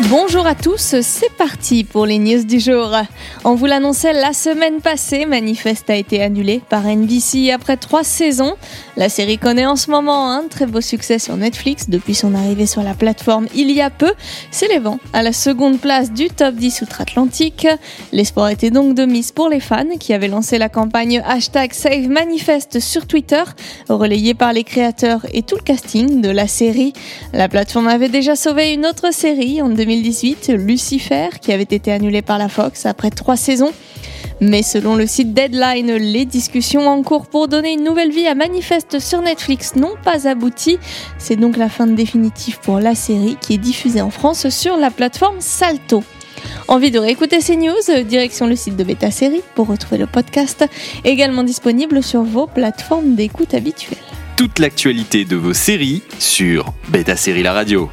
Bonjour à tous, c'est parti pour les news du jour. On vous l'annonçait la semaine passée, Manifest a été annulé par NBC après trois saisons. La série connaît en ce moment un très beau succès sur Netflix depuis son arrivée sur la plateforme il y a peu, s'élevant à la seconde place du top 10 outre-Atlantique. L'espoir était donc de mise pour les fans qui avaient lancé la campagne hashtag Save Manifest sur Twitter, relayée par les créateurs et tout le casting de la série. La plateforme avait déjà sauvé une autre série en 2018, Lucifer, qui avait été annulée par la Fox après trois saisons. Mais selon le site Deadline, les discussions en cours pour donner une nouvelle vie à Manifest sur Netflix n'ont pas abouti. C'est donc la fin définitive pour la série qui est diffusée en France sur la plateforme Salto. Envie de réécouter ces news Direction le site de Beta Série pour retrouver le podcast, également disponible sur vos plateformes d'écoute habituelles. Toute l'actualité de vos séries sur Beta Série La Radio.